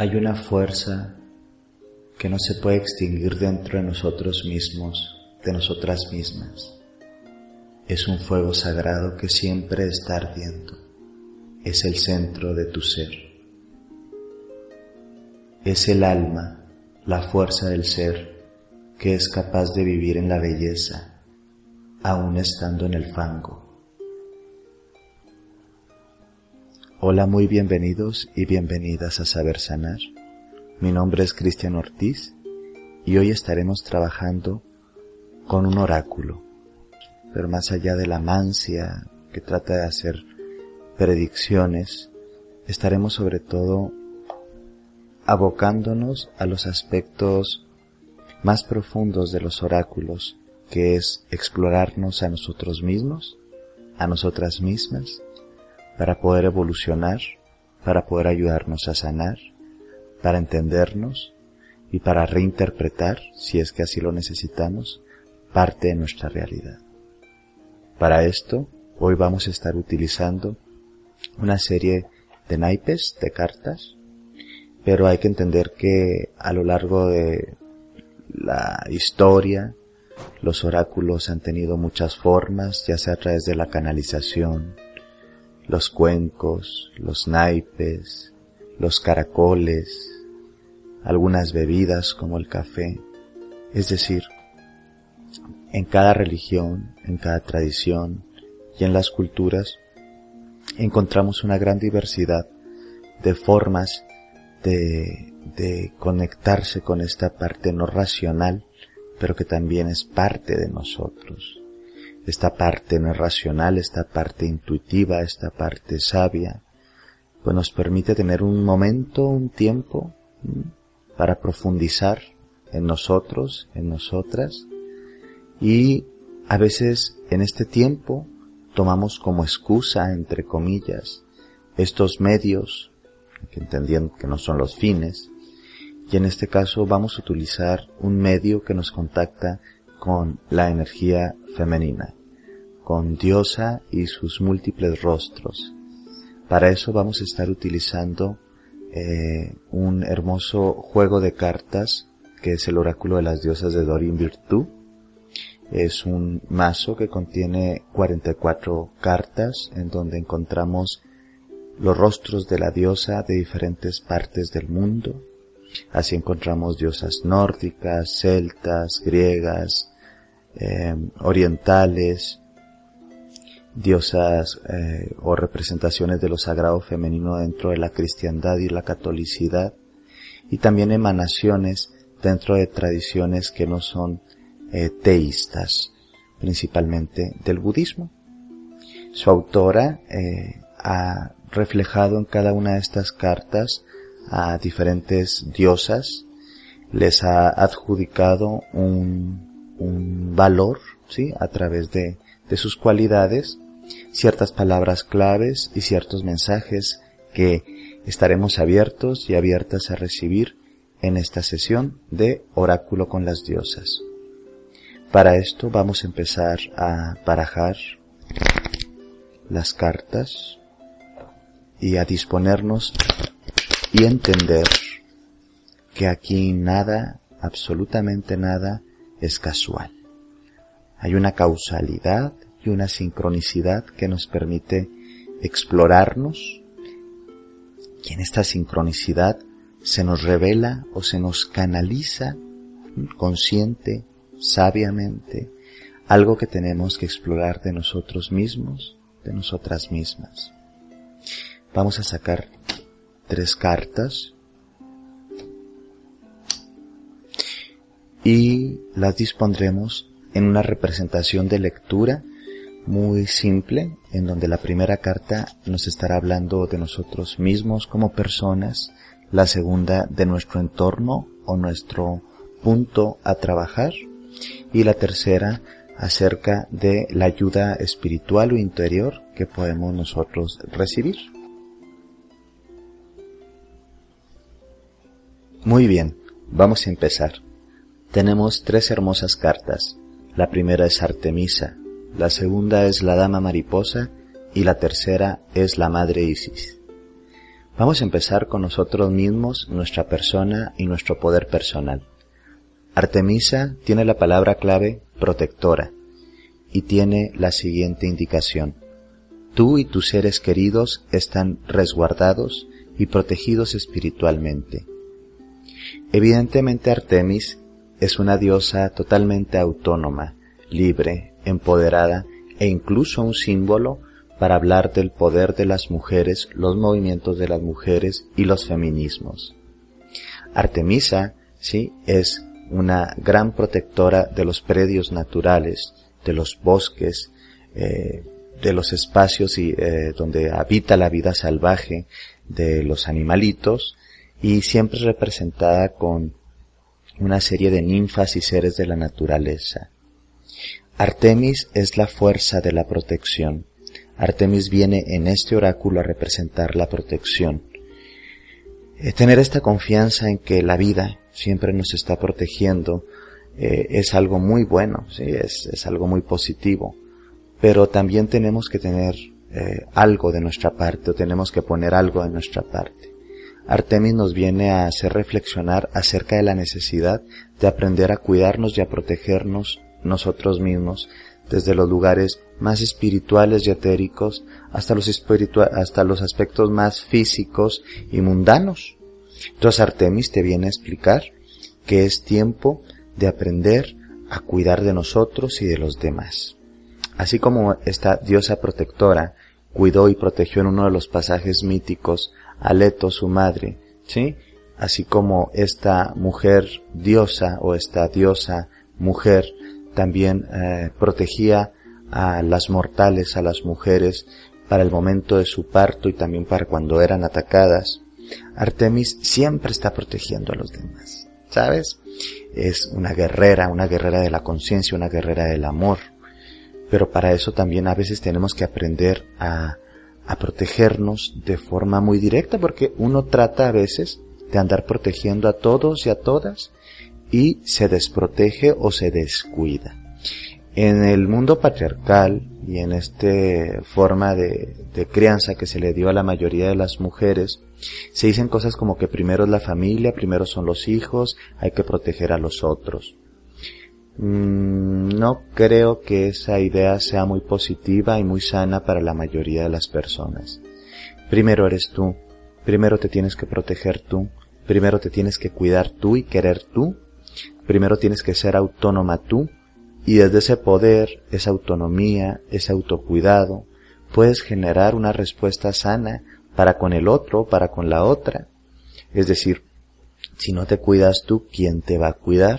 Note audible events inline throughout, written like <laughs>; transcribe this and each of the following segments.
Hay una fuerza que no se puede extinguir dentro de nosotros mismos, de nosotras mismas. Es un fuego sagrado que siempre está ardiendo. Es el centro de tu ser. Es el alma, la fuerza del ser, que es capaz de vivir en la belleza, aún estando en el fango. Hola, muy bienvenidos y bienvenidas a Saber Sanar. Mi nombre es Cristian Ortiz y hoy estaremos trabajando con un oráculo, pero más allá de la mancia que trata de hacer predicciones, estaremos sobre todo abocándonos a los aspectos más profundos de los oráculos, que es explorarnos a nosotros mismos, a nosotras mismas, para poder evolucionar, para poder ayudarnos a sanar, para entendernos y para reinterpretar, si es que así lo necesitamos, parte de nuestra realidad. Para esto, hoy vamos a estar utilizando una serie de naipes, de cartas, pero hay que entender que a lo largo de la historia, los oráculos han tenido muchas formas, ya sea a través de la canalización, los cuencos, los naipes, los caracoles, algunas bebidas como el café. Es decir, en cada religión, en cada tradición y en las culturas encontramos una gran diversidad de formas de, de conectarse con esta parte no racional, pero que también es parte de nosotros esta parte no racional, esta parte intuitiva, esta parte sabia, pues nos permite tener un momento, un tiempo para profundizar en nosotros, en nosotras, y a veces en este tiempo tomamos como excusa, entre comillas, estos medios, que entendiendo que no son los fines, y en este caso vamos a utilizar un medio que nos contacta con la energía femenina con diosa y sus múltiples rostros. Para eso vamos a estar utilizando eh, un hermoso juego de cartas que es el oráculo de las diosas de Dorin Virtú. Es un mazo que contiene 44 cartas en donde encontramos los rostros de la diosa de diferentes partes del mundo. Así encontramos diosas nórdicas, celtas, griegas, eh, orientales, diosas eh, o representaciones de lo sagrado femenino dentro de la cristiandad y la catolicidad y también emanaciones dentro de tradiciones que no son eh, teístas, principalmente del budismo. Su autora eh, ha reflejado en cada una de estas cartas a diferentes diosas, les ha adjudicado un, un valor, ¿sí? A través de, de sus cualidades ciertas palabras claves y ciertos mensajes que estaremos abiertos y abiertas a recibir en esta sesión de Oráculo con las Diosas. Para esto vamos a empezar a barajar las cartas y a disponernos y entender que aquí nada, absolutamente nada, es casual. Hay una causalidad una sincronicidad que nos permite explorarnos y en esta sincronicidad se nos revela o se nos canaliza consciente, sabiamente, algo que tenemos que explorar de nosotros mismos, de nosotras mismas. Vamos a sacar tres cartas y las dispondremos en una representación de lectura muy simple en donde la primera carta nos estará hablando de nosotros mismos como personas, la segunda de nuestro entorno o nuestro punto a trabajar y la tercera acerca de la ayuda espiritual o interior que podemos nosotros recibir. Muy bien, vamos a empezar. Tenemos tres hermosas cartas. La primera es Artemisa, la segunda es la Dama Mariposa y la tercera es la Madre Isis. Vamos a empezar con nosotros mismos, nuestra persona y nuestro poder personal. Artemisa tiene la palabra clave protectora y tiene la siguiente indicación. Tú y tus seres queridos están resguardados y protegidos espiritualmente. Evidentemente Artemis es una diosa totalmente autónoma, libre, empoderada e incluso un símbolo para hablar del poder de las mujeres, los movimientos de las mujeres y los feminismos. Artemisa, sí, es una gran protectora de los predios naturales, de los bosques, eh, de los espacios y, eh, donde habita la vida salvaje de los animalitos y siempre representada con una serie de ninfas y seres de la naturaleza. Artemis es la fuerza de la protección. Artemis viene en este oráculo a representar la protección. Eh, tener esta confianza en que la vida siempre nos está protegiendo eh, es algo muy bueno, ¿sí? es, es, algo muy positivo. Pero también tenemos que tener eh, algo de nuestra parte o tenemos que poner algo de nuestra parte. Artemis nos viene a hacer reflexionar acerca de la necesidad de aprender a cuidarnos y a protegernos nosotros mismos desde los lugares más espirituales y etéricos hasta los, hasta los aspectos más físicos y mundanos. Entonces Artemis te viene a explicar que es tiempo de aprender a cuidar de nosotros y de los demás. Así como esta diosa protectora cuidó y protegió en uno de los pasajes míticos a Leto, su madre, ¿sí? Así como esta mujer diosa o esta diosa mujer también eh, protegía a las mortales, a las mujeres, para el momento de su parto y también para cuando eran atacadas. Artemis siempre está protegiendo a los demás, ¿sabes? Es una guerrera, una guerrera de la conciencia, una guerrera del amor. Pero para eso también a veces tenemos que aprender a, a protegernos de forma muy directa porque uno trata a veces de andar protegiendo a todos y a todas y se desprotege o se descuida. En el mundo patriarcal y en esta forma de, crianza que se le dio a la mayoría de las mujeres, se dicen cosas como que primero es la familia, primero son los hijos, hay que proteger a los otros. Mm, no creo que esa idea sea muy positiva y muy sana para la mayoría de las personas. Primero eres tú, primero te tienes que proteger tú, primero te tienes que cuidar tú y querer tú Primero tienes que ser autónoma tú y desde ese poder, esa autonomía, ese autocuidado, puedes generar una respuesta sana para con el otro, para con la otra. Es decir, si no te cuidas tú, ¿quién te va a cuidar?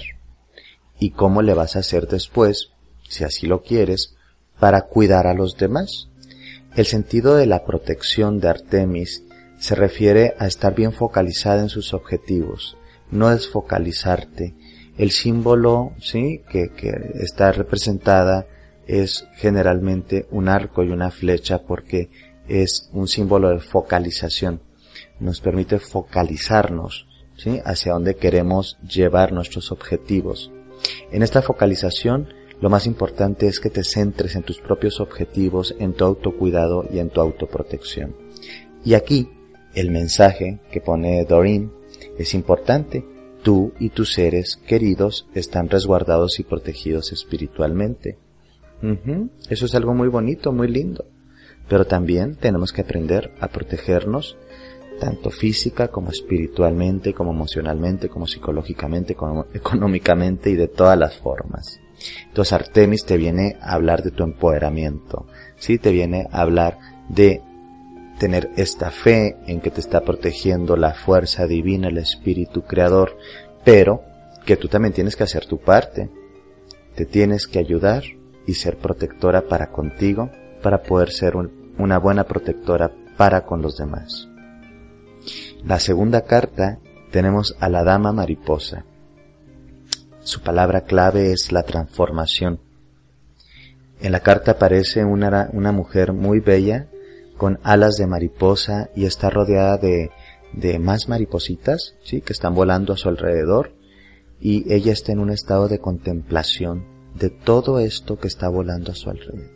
¿Y cómo le vas a hacer después, si así lo quieres, para cuidar a los demás? El sentido de la protección de Artemis se refiere a estar bien focalizada en sus objetivos, no es focalizarte el símbolo, sí, que, que está representada es generalmente un arco y una flecha porque es un símbolo de focalización. Nos permite focalizarnos, ¿sí? Hacia donde queremos llevar nuestros objetivos. En esta focalización, lo más importante es que te centres en tus propios objetivos, en tu autocuidado y en tu autoprotección. Y aquí, el mensaje que pone Doreen es importante Tú y tus seres queridos están resguardados y protegidos espiritualmente. Eso es algo muy bonito, muy lindo. Pero también tenemos que aprender a protegernos tanto física como espiritualmente, como emocionalmente, como psicológicamente, como <laughs> económicamente y de todas las formas. Entonces Artemis te viene a hablar de tu empoderamiento, ¿sí? Te viene a hablar de tener esta fe en que te está protegiendo la fuerza divina, el espíritu creador, pero que tú también tienes que hacer tu parte. Te tienes que ayudar y ser protectora para contigo para poder ser una buena protectora para con los demás. La segunda carta tenemos a la dama mariposa. Su palabra clave es la transformación. En la carta aparece una, una mujer muy bella con alas de mariposa y está rodeada de, de más maripositas, sí, que están volando a su alrededor y ella está en un estado de contemplación de todo esto que está volando a su alrededor.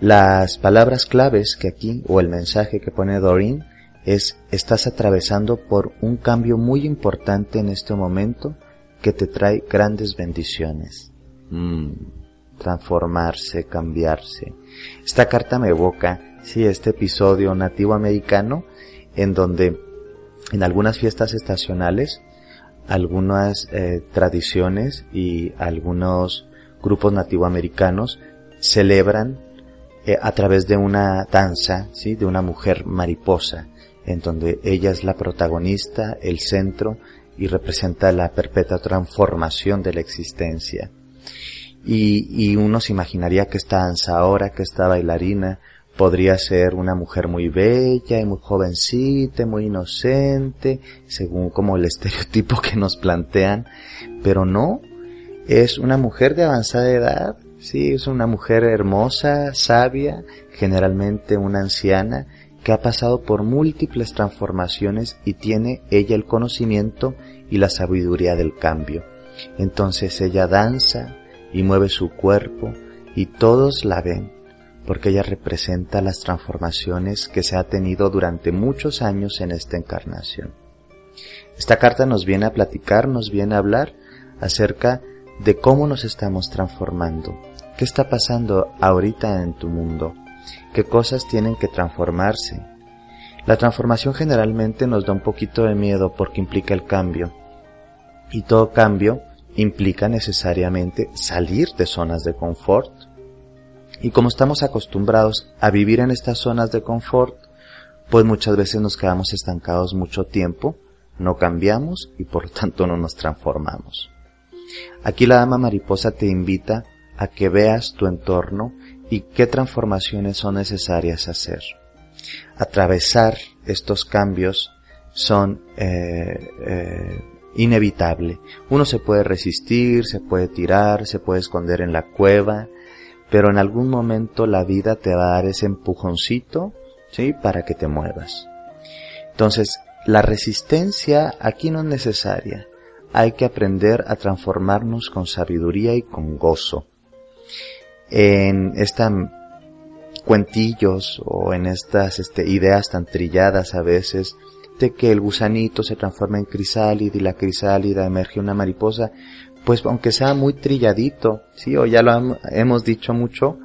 Las palabras claves que aquí, o el mensaje que pone Doreen, es estás atravesando por un cambio muy importante en este momento que te trae grandes bendiciones. Mm, transformarse, cambiarse. Esta carta me evoca, este episodio nativo americano en donde en algunas fiestas estacionales, algunas eh, tradiciones y algunos grupos nativoamericanos celebran eh, a través de una danza, ¿sí? de una mujer mariposa, en donde ella es la protagonista, el centro y representa la perpetua transformación de la existencia. Y, y uno se imaginaría que esta danza ahora, que esta bailarina, podría ser una mujer muy bella y muy jovencita, muy inocente, según como el <laughs> estereotipo que nos plantean, pero no, es una mujer de avanzada edad, sí, es una mujer hermosa, sabia, generalmente una anciana, que ha pasado por múltiples transformaciones y tiene ella el conocimiento y la sabiduría del cambio. Entonces ella danza y mueve su cuerpo y todos la ven porque ella representa las transformaciones que se ha tenido durante muchos años en esta encarnación. Esta carta nos viene a platicar, nos viene a hablar acerca de cómo nos estamos transformando, qué está pasando ahorita en tu mundo, qué cosas tienen que transformarse. La transformación generalmente nos da un poquito de miedo porque implica el cambio, y todo cambio implica necesariamente salir de zonas de confort, y como estamos acostumbrados a vivir en estas zonas de confort, pues muchas veces nos quedamos estancados mucho tiempo, no cambiamos y por lo tanto no nos transformamos. Aquí la dama mariposa te invita a que veas tu entorno y qué transformaciones son necesarias hacer. Atravesar estos cambios son eh, eh, inevitable. Uno se puede resistir, se puede tirar, se puede esconder en la cueva, pero en algún momento la vida te va a dar ese empujoncito, ¿sí? Para que te muevas. Entonces, la resistencia aquí no es necesaria. Hay que aprender a transformarnos con sabiduría y con gozo. En estas cuentillos o en estas este, ideas tan trilladas a veces que el gusanito se transforma en crisálida y la crisálida emerge una mariposa, pues aunque sea muy trilladito, sí, o ya lo hemos dicho mucho,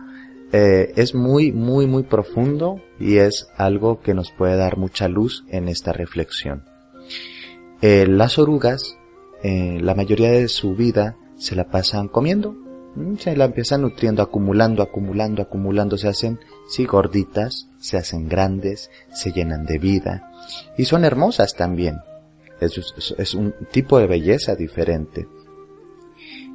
eh, es muy, muy, muy profundo y es algo que nos puede dar mucha luz en esta reflexión. Eh, las orugas, eh, la mayoría de su vida se la pasan comiendo, se la empiezan nutriendo, acumulando, acumulando, acumulando, se hacen, sí, gorditas, se hacen grandes, se llenan de vida y son hermosas también. es un tipo de belleza diferente.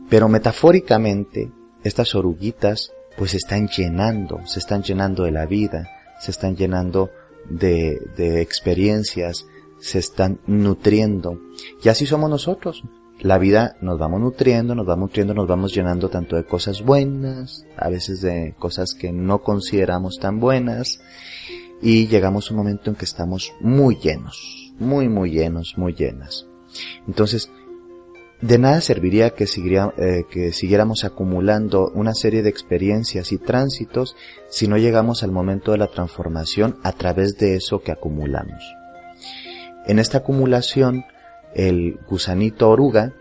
Pero metafóricamente, estas oruguitas pues se están llenando, se están llenando de la vida, se están llenando de, de experiencias, se están nutriendo. Y así somos nosotros. La vida nos vamos nutriendo, nos vamos nutriendo, nos vamos llenando tanto de cosas buenas, a veces de cosas que no consideramos tan buenas, y llegamos a un momento en que estamos muy llenos, muy, muy llenos, muy llenas. Entonces, de nada serviría que, eh, que siguiéramos acumulando una serie de experiencias y tránsitos si no llegamos al momento de la transformación a través de eso que acumulamos. En esta acumulación, el gusanito oruga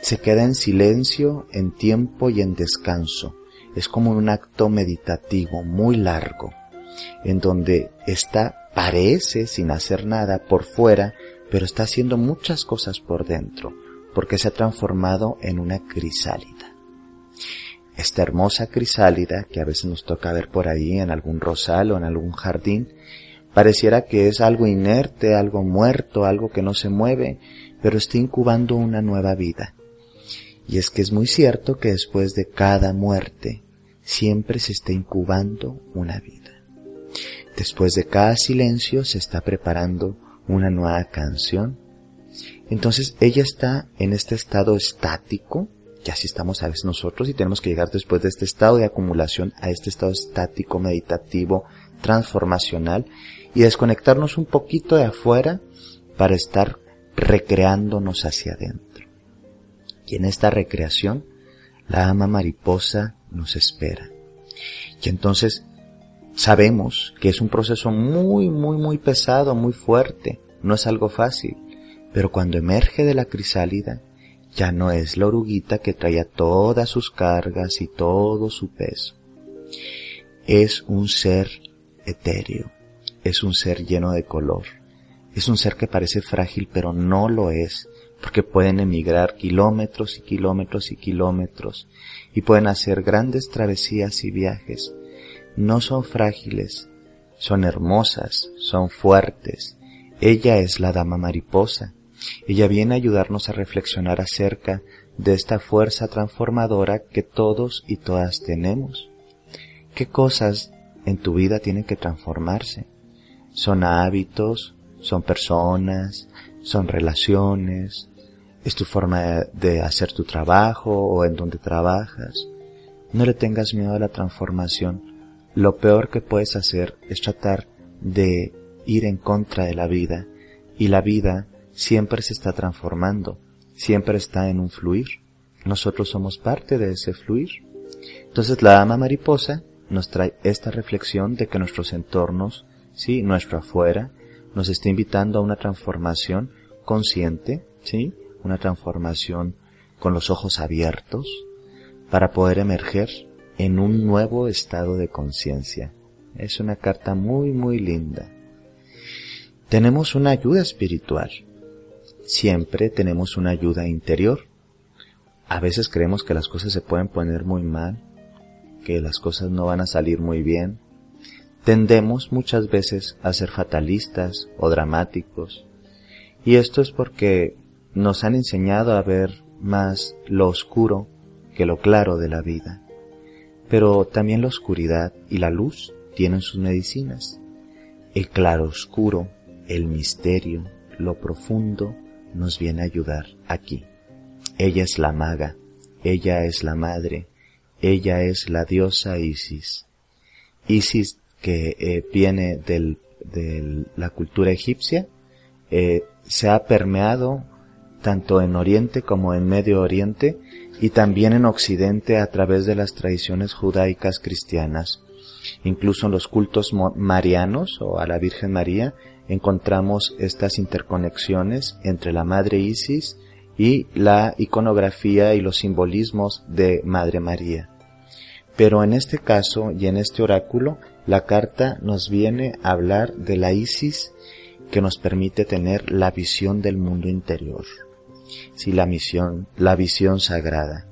se queda en silencio, en tiempo y en descanso. Es como un acto meditativo muy largo, en donde está, parece sin hacer nada por fuera, pero está haciendo muchas cosas por dentro porque se ha transformado en una crisálida. Esta hermosa crisálida, que a veces nos toca ver por ahí en algún rosal o en algún jardín, pareciera que es algo inerte, algo muerto, algo que no se mueve, pero está incubando una nueva vida. Y es que es muy cierto que después de cada muerte siempre se está incubando una vida. Después de cada silencio se está preparando una nueva canción. Entonces ella está en este estado estático, y así estamos a veces nosotros y tenemos que llegar después de este estado de acumulación a este estado estático, meditativo, transformacional y desconectarnos un poquito de afuera para estar recreándonos hacia adentro. Y en esta recreación, la ama mariposa nos espera. Y entonces sabemos que es un proceso muy, muy, muy pesado, muy fuerte, no es algo fácil, pero cuando emerge de la crisálida, ya no es la oruguita que traía todas sus cargas y todo su peso. Es un ser etéreo, es un ser lleno de color, es un ser que parece frágil pero no lo es, porque pueden emigrar kilómetros y kilómetros y kilómetros y pueden hacer grandes travesías y viajes. No son frágiles, son hermosas, son fuertes. Ella es la dama mariposa, ella viene a ayudarnos a reflexionar acerca de esta fuerza transformadora que todos y todas tenemos. ¿Qué cosas en tu vida tienen que transformarse? Son hábitos, son personas, son relaciones, es tu forma de hacer tu trabajo o en donde trabajas. No le tengas miedo a la transformación. Lo peor que puedes hacer es tratar de ir en contra de la vida y la vida siempre se está transformando, siempre está en un fluir. Nosotros somos parte de ese fluir. Entonces la ama mariposa nos trae esta reflexión de que nuestros entornos, sí, nuestro afuera, nos está invitando a una transformación consciente, sí, una transformación con los ojos abiertos para poder emerger en un nuevo estado de conciencia. Es una carta muy, muy linda. Tenemos una ayuda espiritual siempre tenemos una ayuda interior. A veces creemos que las cosas se pueden poner muy mal, que las cosas no van a salir muy bien. Tendemos muchas veces a ser fatalistas o dramáticos. Y esto es porque nos han enseñado a ver más lo oscuro que lo claro de la vida. Pero también la oscuridad y la luz tienen sus medicinas. El claro oscuro, el misterio, lo profundo, nos viene a ayudar aquí. Ella es la maga, ella es la madre, ella es la diosa Isis. Isis que eh, viene de la cultura egipcia, eh, se ha permeado tanto en Oriente como en Medio Oriente y también en Occidente a través de las tradiciones judaicas cristianas. Incluso en los cultos marianos o a la Virgen María encontramos estas interconexiones entre la Madre Isis y la iconografía y los simbolismos de Madre María. Pero en este caso y en este oráculo, la carta nos viene a hablar de la Isis que nos permite tener la visión del mundo interior. Sí, la misión, la visión sagrada.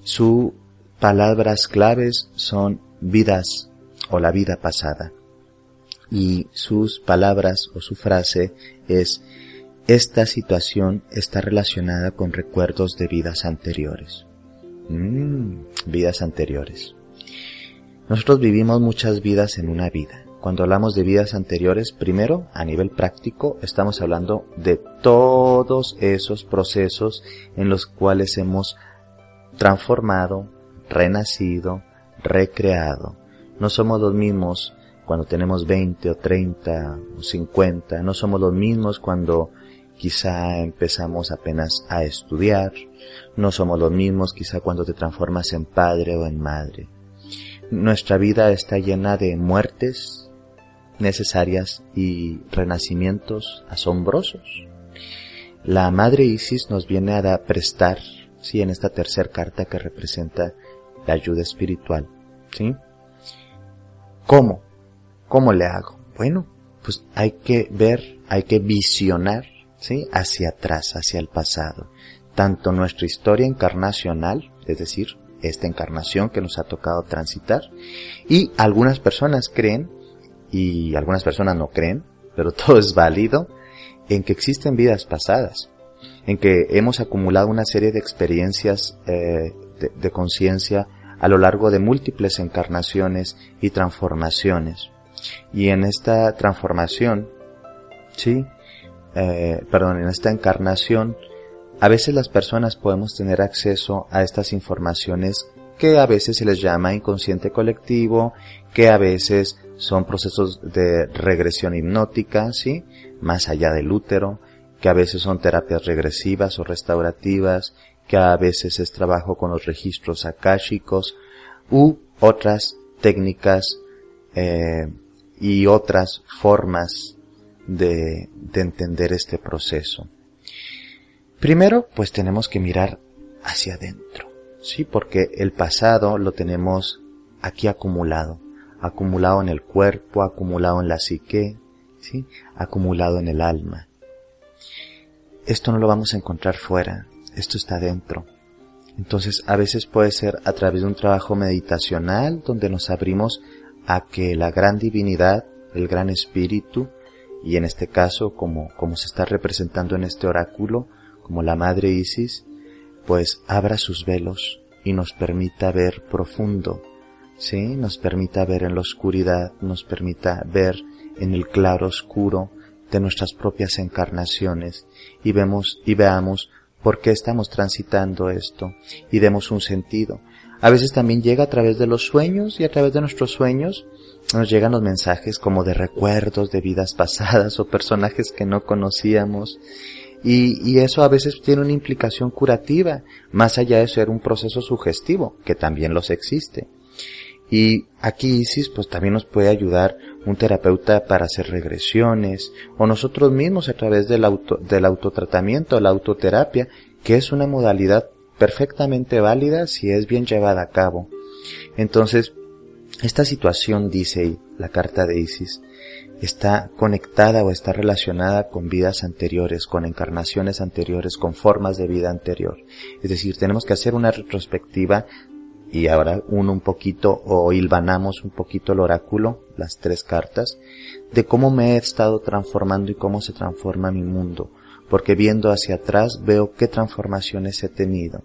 Sus palabras claves son vidas o la vida pasada y sus palabras o su frase es esta situación está relacionada con recuerdos de vidas anteriores. Mm, vidas anteriores. Nosotros vivimos muchas vidas en una vida. Cuando hablamos de vidas anteriores, primero, a nivel práctico, estamos hablando de todos esos procesos en los cuales hemos transformado, renacido, recreado. No somos los mismos cuando tenemos 20 o 30 o 50, no somos los mismos cuando quizá empezamos apenas a estudiar, no somos los mismos quizá cuando te transformas en padre o en madre. Nuestra vida está llena de muertes necesarias y renacimientos asombrosos. La madre Isis nos viene a prestar, sí, en esta tercera carta que representa la ayuda espiritual, ¿sí? ¿Cómo? ¿Cómo le hago? Bueno, pues hay que ver, hay que visionar, ¿sí? Hacia atrás, hacia el pasado. Tanto nuestra historia encarnacional, es decir, esta encarnación que nos ha tocado transitar, y algunas personas creen, y algunas personas no creen, pero <laughs> todo es válido, en que existen vidas pasadas, en que hemos acumulado una serie de experiencias eh, de, conciencia a lo largo de múltiples encarnaciones y transformaciones. Y en esta transformación, sí, eh, perdón, en esta encarnación, a veces las personas podemos tener acceso a estas informaciones que a veces se les llama inconsciente colectivo, que a veces son procesos de regresión hipnótica, ¿sí? Más allá del útero, que a veces son terapias regresivas o restaurativas, que a veces es trabajo con los registros akáshicos, u otras técnicas eh, y otras formas de, de entender este proceso. Primero, pues tenemos que mirar hacia adentro, sí, porque el pasado lo tenemos aquí acumulado, acumulado en el cuerpo, acumulado en la psique, sí, acumulado en el alma. Esto no lo vamos a encontrar fuera, esto está dentro. Entonces, a veces puede ser a través de un trabajo meditacional donde nos abrimos a que la gran divinidad, el gran espíritu, y en este caso, como, como se está representando en este oráculo, como la Madre Isis, pues abra sus velos y nos permita ver profundo, ¿sí? Nos permita ver en la oscuridad, nos permita ver en el claro oscuro de nuestras propias encarnaciones y vemos y veamos por qué estamos transitando esto y demos un sentido. A veces también llega a través de los sueños y a través de nuestros sueños nos llegan los mensajes como de recuerdos de vidas pasadas o personajes que no conocíamos y, eso a veces tiene una implicación curativa, más allá de ser un proceso sugestivo, que también los existe. Y aquí Isis pues también nos puede ayudar un terapeuta para hacer regresiones o nosotros mismos a través del auto, del autotratamiento, la autoterapia, que es una modalidad perfectamente válida si es bien llevada a cabo. Entonces, esta situación, dice la carta de Isis, está conectada o está relacionada con vidas anteriores, con encarnaciones anteriores, con formas de vida anterior. Es decir, tenemos que hacer una retrospectiva y ahora uno un poquito o hilvanamos un poquito el oráculo, las tres cartas, de cómo me he estado transformando y cómo se transforma mi mundo, porque viendo hacia atrás veo qué transformaciones he tenido.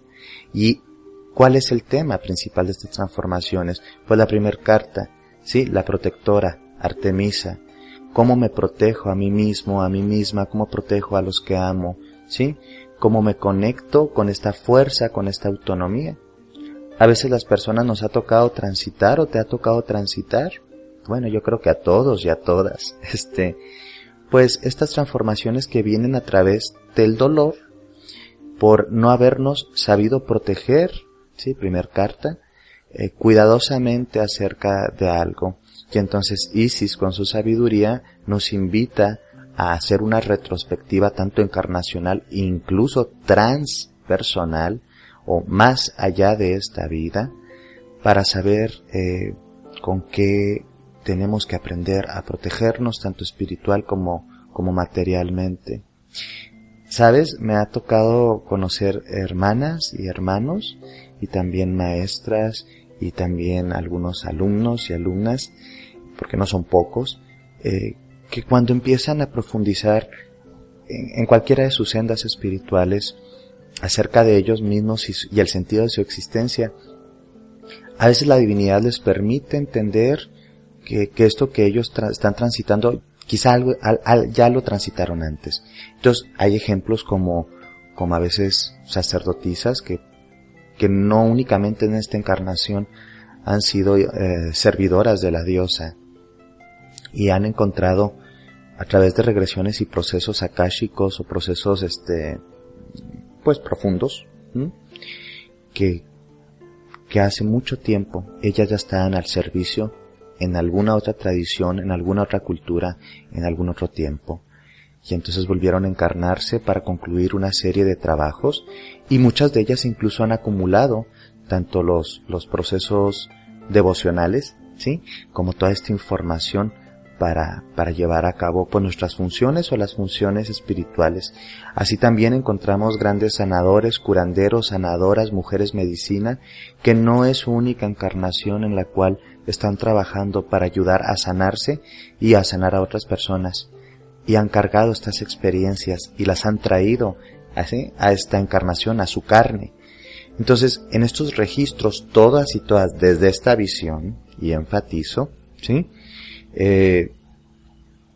Y ¿cuál es el tema principal de estas transformaciones? Pues la primera carta, sí, la protectora, Artemisa, cómo me protejo a mí mismo, a mí misma, cómo protejo a los que amo, ¿sí? Cómo me conecto con esta fuerza, con esta autonomía. A veces las personas nos ha tocado transitar o te ha tocado transitar. Bueno, yo creo que a todos y a todas. <laughs> Este, pues estas transformaciones que vienen a través del dolor por no habernos sabido proteger, sí, primer carta, eh, cuidadosamente acerca de algo. Y entonces Isis con su sabiduría nos invita a hacer una retrospectiva tanto encarnacional incluso transpersonal o más allá de esta vida para saber eh, con qué tenemos que aprender a protegernos tanto espiritual como, como materialmente. Sabes, me ha tocado conocer hermanas y hermanos y también maestras y también algunos alumnos y alumnas porque no son pocos, eh, que cuando empiezan a profundizar en, cualquiera de sus sendas espirituales acerca de ellos mismos y, el sentido de su existencia, a veces la divinidad les permite entender que, esto que ellos están transitando, quizá algo, ya lo transitaron antes. Entonces, hay ejemplos como, como a veces sacerdotisas que, que no únicamente en esta encarnación han sido eh, servidoras de la diosa, y han encontrado a través de regresiones y procesos akáshicos o procesos este pues profundos que que hace mucho tiempo ellas ya estaban al servicio en alguna otra tradición, en alguna otra cultura, en algún otro tiempo. Y entonces volvieron a encarnarse para concluir una serie de trabajos y muchas de ellas incluso han acumulado tanto los, los procesos devocionales, ¿sí? Como toda esta información para, para llevar a cabo pues, nuestras funciones o las funciones espirituales. Así también encontramos grandes sanadores, curanderos, sanadoras, mujeres medicina, que no es su única encarnación en la cual están trabajando para ayudar a sanarse y a sanar a otras personas. Y han cargado estas experiencias y las han traído a esta encarnación, a su carne. Entonces, en estos registros, todas y todas, desde esta visión, y enfatizo, ¿sí? Eh,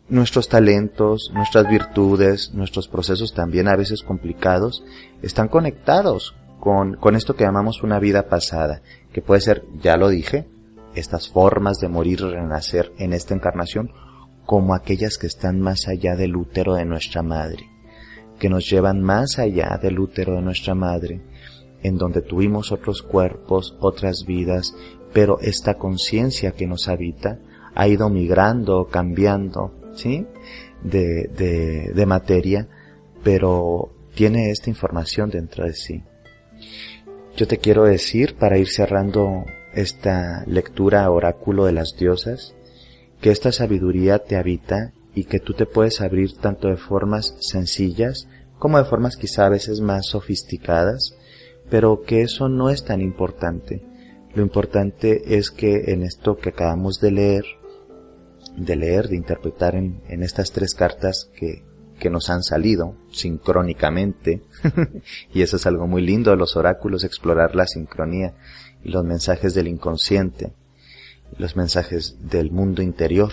nuestros talentos, nuestras virtudes, nuestros procesos también a veces complicados, están conectados con, con esto que llamamos una vida pasada, que puede ser, ya lo dije, estas formas de morir y renacer en esta encarnación, como aquellas que están más allá del útero de nuestra madre, que nos llevan más allá del útero de nuestra madre, en donde tuvimos otros cuerpos, otras vidas, pero esta conciencia que nos habita ha ido migrando, cambiando, ¿sí? De, de, de materia, pero tiene esta información dentro de sí. Yo te quiero decir, para ir cerrando esta lectura oráculo de las diosas, que esta sabiduría te habita y que tú te puedes abrir tanto de formas sencillas como de formas quizá a veces más sofisticadas, pero que eso no es tan importante. Lo importante es que en esto que acabamos de leer, de leer, de interpretar en, en estas tres cartas que, que nos han salido sincrónicamente, <laughs> y eso es algo muy lindo de los oráculos, explorar la sincronía y los mensajes del inconsciente, los mensajes del mundo interior,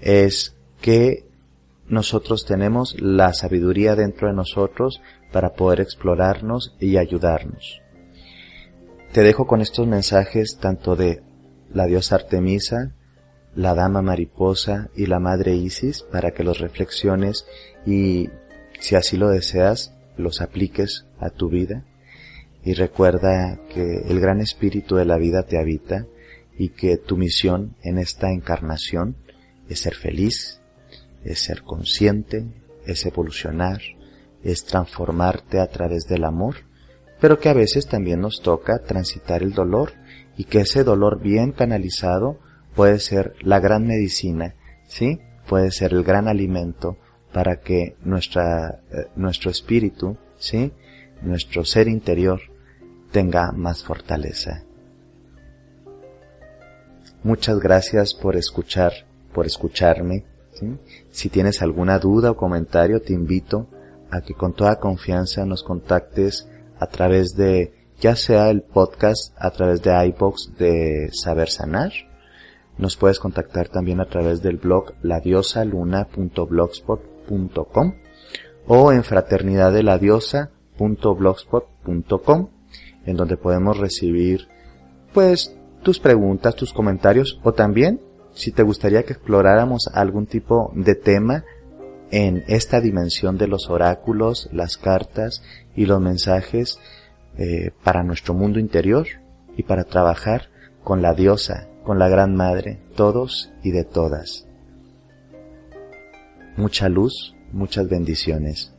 es que nosotros tenemos la sabiduría dentro de nosotros para poder explorarnos y ayudarnos. Te dejo con estos mensajes tanto de la diosa Artemisa, la dama mariposa y la madre Isis para que los reflexiones y, si así lo deseas, los apliques a tu vida. Y recuerda que el gran espíritu de la vida te habita y que tu misión en esta encarnación es ser feliz, es ser consciente, es evolucionar, es transformarte a través del amor, pero que a veces también nos toca transitar el dolor y que ese dolor bien canalizado puede ser la gran medicina, ¿sí? Puede ser el gran alimento para que nuestra, eh, nuestro espíritu, ¿sí? Nuestro ser interior tenga más fortaleza. Muchas gracias por escuchar, por escucharme. Si tienes alguna duda o comentario, te invito a que con toda confianza nos contactes a través de, ya sea el podcast, a través de iBox de Saber Sanar. Nos puedes contactar también a través del blog ladiosaluna.blogspot.com o en fraternidadeladiosa.blogspot.com en donde podemos recibir pues tus preguntas, tus comentarios o también si te gustaría que exploráramos algún tipo de tema en esta dimensión de los oráculos, las cartas y los mensajes eh, para nuestro mundo interior y para trabajar con la diosa, con la gran madre, todos y de todas. Mucha luz, muchas bendiciones.